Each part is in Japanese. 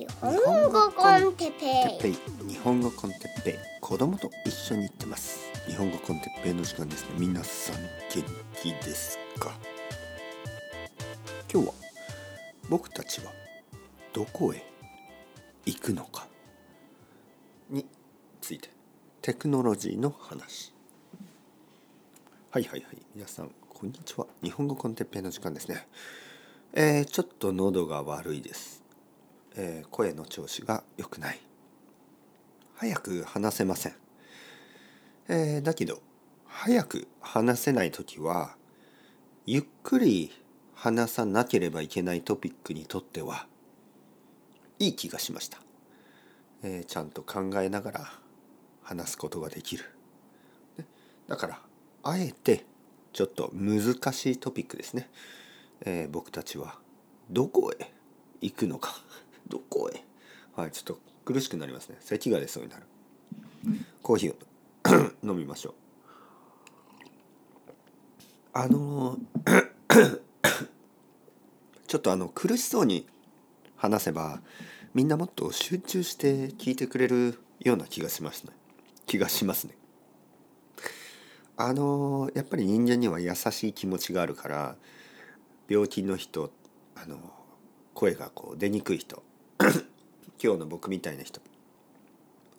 日本語コンテペてっぺい日本語コンテッペイ。子供と一緒に行ってます。日本語コンテッペイの時間ですね。皆さん元気ですか？今日は僕たちはどこへ行くのかについてテクノロジーの話。はいはいはい。皆さんこんにちは。日本語コンテッペイの時間ですね。えー、ちょっと喉が悪いです。えー、声の調子が良くない。早く話せません、えー、だけど早く話せない時はゆっくり話さなければいけないトピックにとってはいい気がしました、えー、ちゃんと考えながら話すことができる。だからあえてちょっと難しいトピックですね、えー、僕たちはどこへ行くのか。どこへ？はいちょっと苦しくなりますね。咳が出そうになる。コーヒーを。飲みましょう。あの ちょっとあの苦しそうに話せばみんなもっと集中して聞いてくれるような気がしますね。気がしますね。あのやっぱり人間には優しい気持ちがあるから病気の人あの声がこう出にくい人 今日の僕みたいな人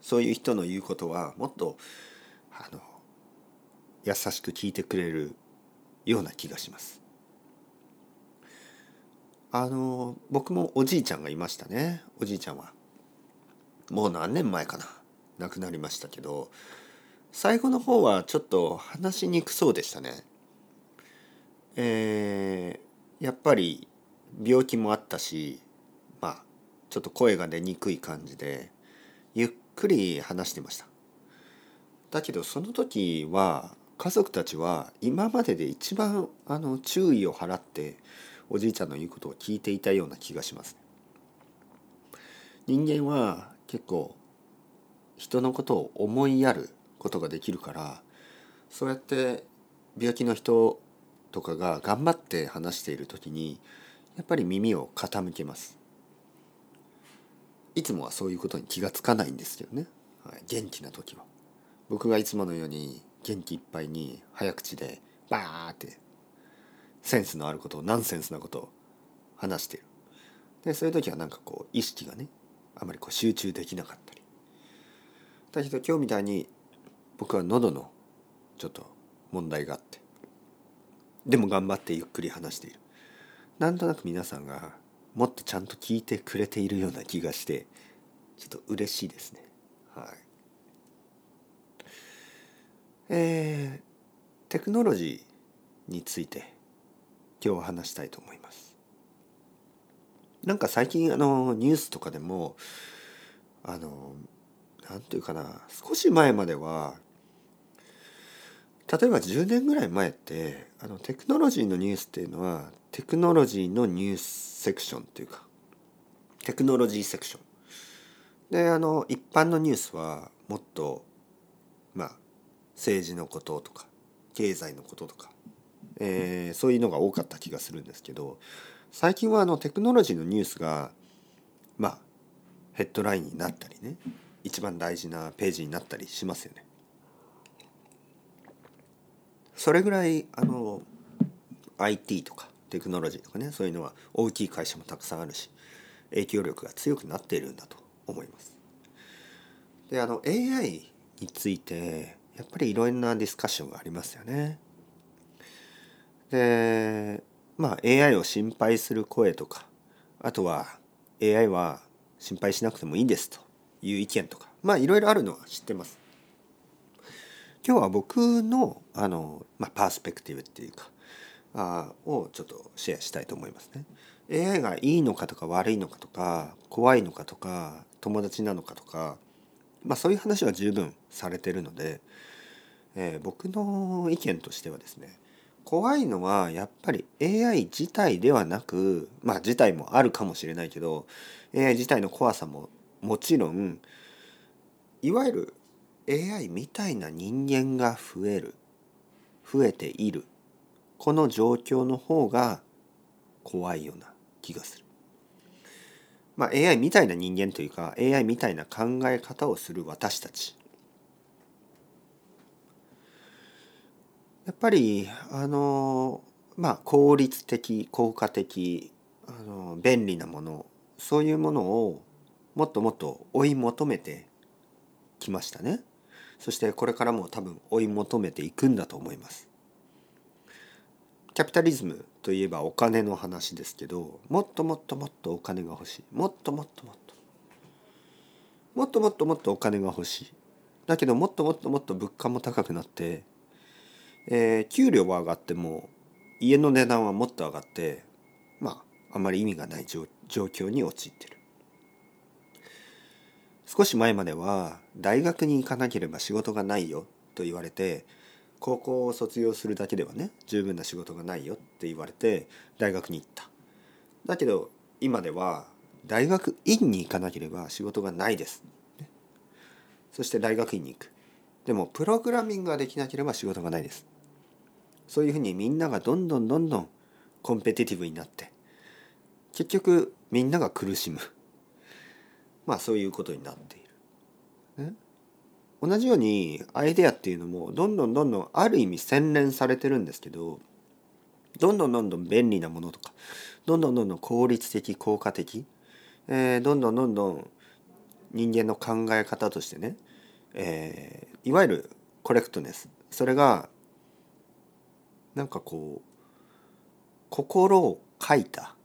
そういう人の言うことはもっとあの優しく聞いてくれるような気がします。あの僕もおじいちゃんがいましたねおじいちゃんは。もう何年前かな亡くなりましたけど最後の方はちょっと話しにくそうでしたね。えー、やっぱり病気もあったしちょっと声が出にくい感じでゆっくり話してました。だけどその時は家族たちは今までで一番あの注意を払っておじいちゃんの言うことを聞いていたような気がします。人間は結構人のことを思いやることができるからそうやって病気の人とかが頑張って話している時にやっぱり耳を傾けます。いつもはそういうことに気がつかないんですけどね、はい、元気な時は。僕がいつものように元気いっぱいに早口でバーってセンスのあることをナンセンスなことを話してる。でそういう時はなんかこう意識がねあまりこう集中できなかったり。だけど今日みたいに僕は喉のちょっと問題があってでも頑張ってゆっくり話している。なんとなく皆さんがもっとちゃんと聞いてくれているような気がしてちょっと嬉しいですね。はい。えー、テクノロジーについて今日は話したいと思います。なんか最近あのニュースとかでもあのなんていうかな少し前までは例えば10年ぐらい前ってあのテクノロジーのニュースっていうのはテクノロジーのニュースセクションっていうかテクノロジーセクションであの一般のニュースはもっとまあ政治のこととか経済のこととか、えー、そういうのが多かった気がするんですけど最近はあのテクノロジーのニュースがまあヘッドラインになったりね一番大事なページになったりしますよね。それぐらいあの IT とかテクノロジーとかねそういうのは大きい会社もたくさんあるし影響力が強くなっているんだと思います。であの AI についてやっぱりいろんなディスカッションがありますよね。でまあ AI を心配する声とかあとは AI は心配しなくてもいいですという意見とかまあいろいろあるのは知ってます。今日は僕のあの、まあ、パースペクティブっていうかあをちょっとシェアしたいと思いますね。AI がいいのかとか悪いのかとか怖いのかとか友達なのかとか、まあ、そういう話は十分されてるので、えー、僕の意見としてはですね怖いのはやっぱり AI 自体ではなくまあ自体もあるかもしれないけど AI 自体の怖さももちろんいわゆる AI みたいな人間が増える増えている。この状況の方が怖いような気がする。まあ、AI みたいな人間というか AI みたいな考え方をする私たち。やっぱりあのまあ効率的効果的あの便利なものそういうものをもっともっと追い求めてきましたね。そしてこれからも多分追い求めていくんだと思います。キャピタリズムといえばお金の話ですけどもっともっともっとお金が欲しい。もっともっともっと。もっともっともっとお金が欲しい。だけどもっともっともっと物価も高くなって、えー、給料は上がっても家の値段はもっと上がってまああまり意味がない状況に陥ってる。少し前までは大学に行かなければ仕事がないよと言われて高校を卒業するだけではね十分な仕事がないよって言われて大学に行った。だけど今では大学院に行かなければ仕事がないです、そして大学院に行く。でもプログラミングができなければ仕事がないです。そういうふうにみんながどんどんどんどんコンペティティブになって結局みんなが苦しむ。まあそういうことになっている。同じようにアイデアっていうのもどんどんどんどんある意味洗練されてるんですけどどんどんどんどん便利なものとかどんどんどんどん効率的効果的、えー、どんどんどんどん人間の考え方としてね、えー、いわゆるコレクトネス。それがなんかこう心を書いた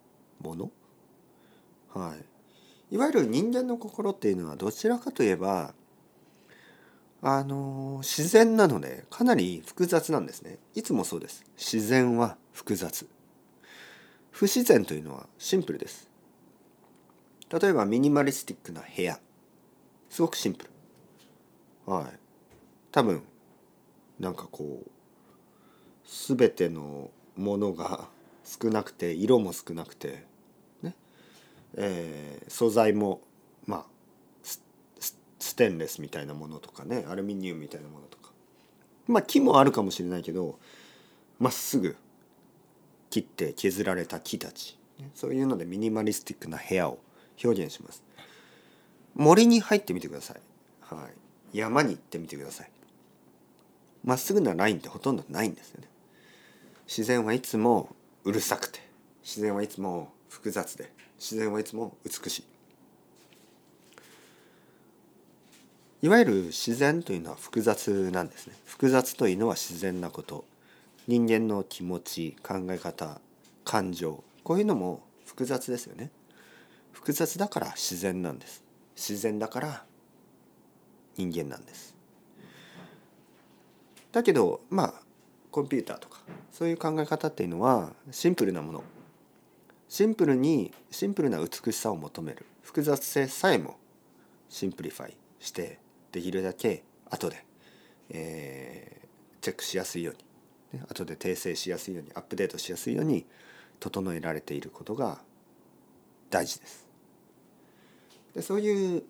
もの、はい、いわゆる人間の心っていうのはどちらかといえばあの自然なのでかなり複雑なんですね。いつもそうです。自然は複雑。不自然というのはシンプルです。例えばミニマリスティックな部屋。すごくシンプル。はい。多分なんかこう全てのものが少なくて色も少なくてえー、素材もまあステンレスみたいなものとかねアルミニウムみたいなものとか。まあ木もあるかもしれないけどまっすぐ切って削られた木たち。そういうのでミニマリスティックな部屋を表現します。森に入ってみてください、はい、山に行ってみてください。まっすぐなラインってほとんどないんですよね。自然はいつもうるさくて。自然はいつも複雑で自然はいつも美しい。いわゆる自然というのは複雑なんですね。複雑というのは自然なこと。人間の気持ち考え方感情こういうのも複雑ですよね。複雑だから自然なんです。自然だから人間なんです。だけどまあコンピューターとかそういう考え方っていうのはシンプルなもの。シンプルにシンプルな美しさを求める複雑性さえも simplify してできるだけ後で、えー、チェックしやすいように、後で訂正しやすいようにアップデートしやすいように整えられていることが大事です。でそういう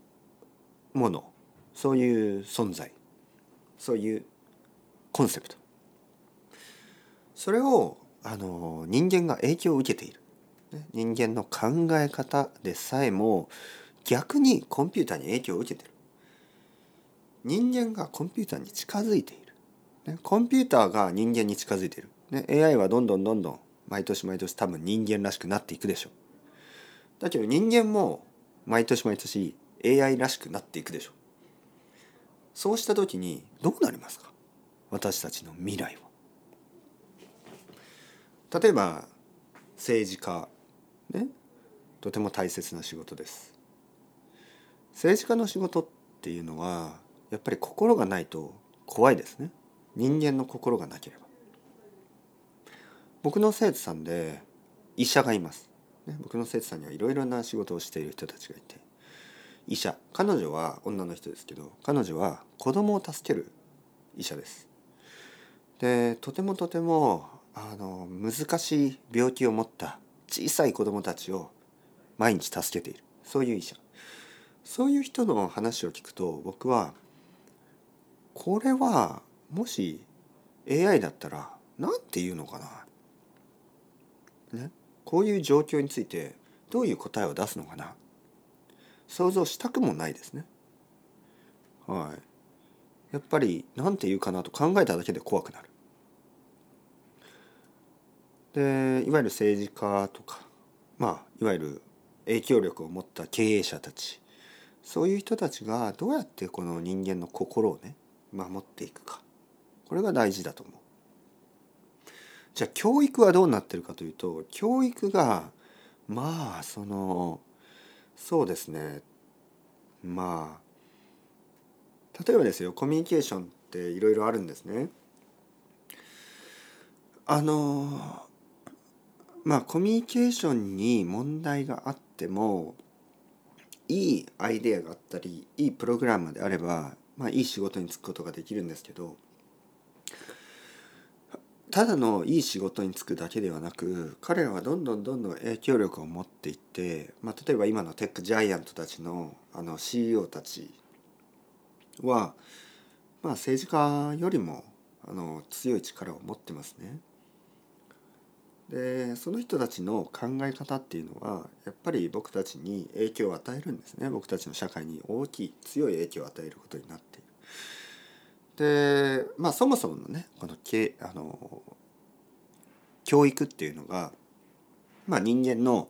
ものそういう存在そういうコンセプトそれをあの人間が影響を受けている人間の考え方でさえも逆にコンピューターに影響を受けてる。人間がコンピューターに近づいている、コンピューターが人間に近づいている、ね、AI はどんどんどんどん毎年毎年多分人間らしくなっていくでしょう。だけど人間も毎年毎年 AI らしくなっていくでしょう。そうした時にどうなりますか？私たちの未来は。例えば政治家ねとても大切な仕事です。政治家の仕事っていうのはやっぱり心がないと怖いですね。人間の心がなければ。僕の生徒さんで医者がいます、ね、僕の生徒さんにはいろいろな仕事をしている人たちがいて医者。彼女は女の人ですけど彼女は子供を助ける医者です。でとてもとてもあの難しい病気を持った小さい子供たちを毎日助けているそういう医者そういう人の話を聞くと僕はこれはもし AI だったら何て言うのかな、ね、こういう状況についてどういう答えを出すのかな想像したくもないですね。はい。やっぱり何て言うかなと考えただけで怖くなる。でいわゆる政治家とかまあいわゆる影響力を持った経営者たちそういう人たちがどうやってこの人間の心をね守っていくかこれが大事だと思う。じゃあ教育はどうなってるかというと教育がまあそのそうですねまあ例えばですよコミュニケーションっていろいろあるんですね。あのまあコミュニケーションに問題があってもいいアイデアがあったりいいプログラムであれば、まあ、いい仕事に就くことができるんですけどただのいい仕事に就くだけではなく彼らはどんどんどんどん影響力を持っていって、まあ、例えば今のテックジャイアントたちのあの CEO たちは、まあ、政治家よりもあの強い力を持ってますね。でその人たちの考え方っていうのはやっぱり僕たちに影響を与えるんですね僕たちの社会に大きい強い影響を与えることになっている。でまあそもそものねこのけあの教育っていうのが、まあ、人間の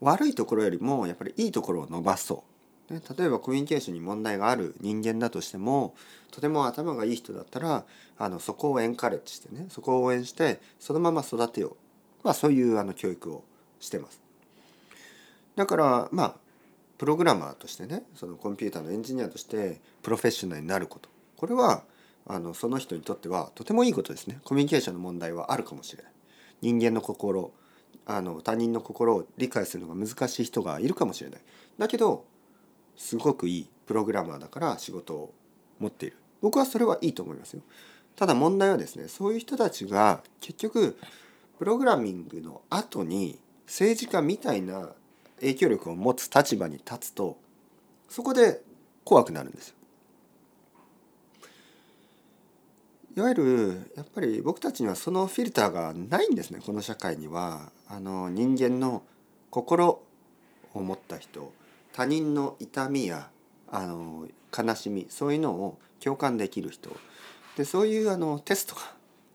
悪いところよりもやっぱりいいところを伸ばそう。ね、例えばコミュニケーションに問題がある人間だとしてもとても頭がいい人だったらあのそこをエンカレッジしてねそこを応援してそのまま育てよう、まあ、そういうあの教育をしてます。だからまあプログラマーとしてねそのコンピューターのエンジニアとしてプロフェッショナルになること。これはあのその人にとってはとてもいいことですね。コミュニケーションの問題はあるかもしれない。人間の心あの他人の心を理解するのが難しい人がいるかもしれない。だけどすごくいいプログラマーだから仕事を持っている。僕はそれはいいと思いますよ。ただ問題はですねそういう人たちが結局プログラミングの後に政治家みたいな影響力を持つ立場に立つとそこで怖くなるんですよ。いわゆるやっぱり僕たちにはそのフィルターがないんですねこの社会には。あの人間の心を持った人。他人の痛みやあの悲しみそういうのを共感できる人でそういうあのテストが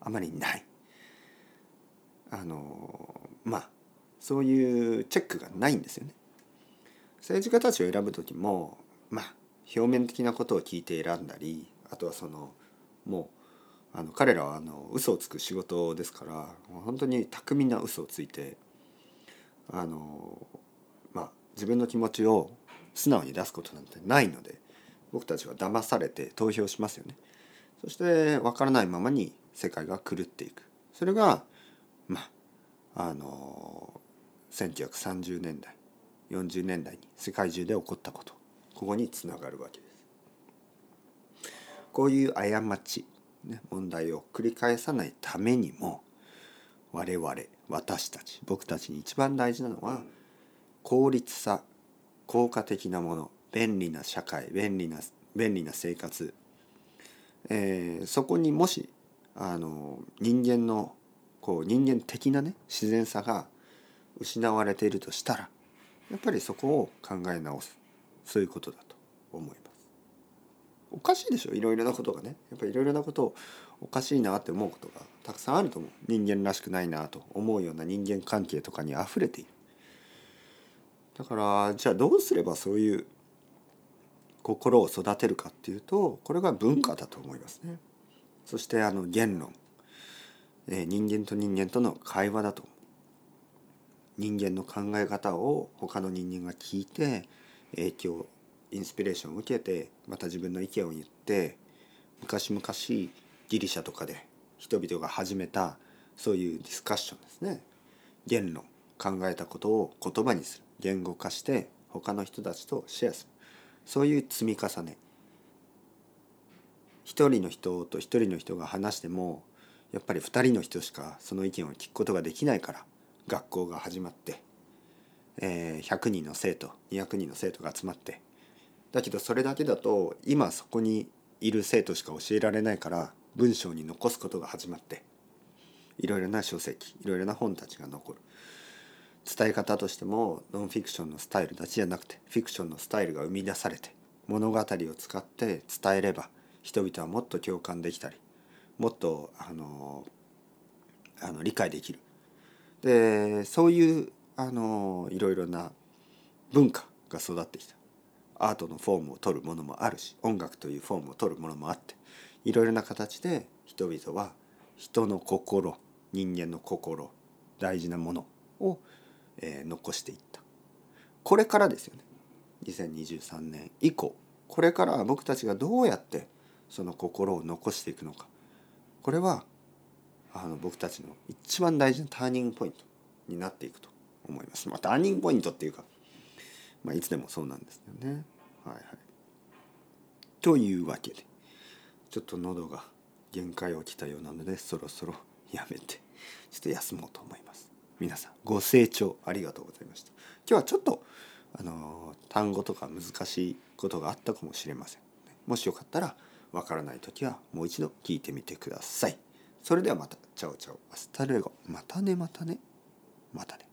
あまりないあのまあそういうチェックがないんですよね。政治家たちを選ぶ時もまあ表面的なことを聞いて選んだりあとはそのもうあの彼らはあの嘘をつく仕事ですから本当に巧みな嘘をついてあの自分の気持ちを素直に出すことなんてないので僕たちは騙されて投票しますよね。そして分からないままに世界が狂っていくそれがまああの1930年代40年代に世界中で起こったことここにつながるわけです。こういう過ちね、問題を繰り返さないためにも我々私たち僕たちに一番大事なのは効率さ効果的なもの便利な社会便利な便利な生活、えー、そこにもしあの人間のこう人間的なね自然さが失われているとしたらやっぱりそこを考え直す。そういうことだと思います。おかしいでしょいろいろなことがね。やっぱりいろいろなことをおかしいなって思うことがたくさんあると思う。人間らしくないなと思うような人間関係とかにあふれている。だからじゃあどうすればそういう心を育てるかっていうとこれが文化だと思いますね。そしてあの言論、え、人間と人間との会話だと。人間の考え方を他の人間が聞いて影響インスピレーションを受けてまた自分の意見を言って昔々ギリシャとかで人々が始めたそういうディスカッションですね。言論。考えたことを言葉にする。言語化して他の人たちとシェアする。そういう積み重ね。一人の人と一人の人が話してもやっぱり二人の人しかその意見を聞くことができないから学校が始まって、えー、100人の生徒200人の生徒が集まってだけどそれだけだと今そこにいる生徒しか教えられないから文章に残すことが始まっていろいろな書籍いろいろな本たちが残る。伝え方としてもノンフィクションのスタイルだけじゃなくてフィクションのスタイルが生み出されて物語を使って伝えれば人々はもっと共感できたりもっとあのあの理解できる。でそういうあのいろいろな文化が育ってきた。アートのフォームを取るものもあるし音楽というフォームを取るものもあっていろいろな形で人々は人の心人間の心大事なものを、えー、残していったこれからですよね2023年以降これからは僕たちがどうやってその心を残していくのかこれはあの僕たちの一番大事なターニングポイントになっていくと思います。まあ、ターニングポイントっていうか、まあ、いつでもそうなんですよね。はいはい。というわけでちょっと喉が限界をきたようなのでそろそろやめてちょっと休もうと思います。皆さんご清聴ありがとうございました。今日はちょっとあの単語とか難しいことがあったかもしれません。もしよかったらわからない時はもう一度聞いてみてください。それではまた。 Ciao ciao。 Hasta luego。またねまたね。またね。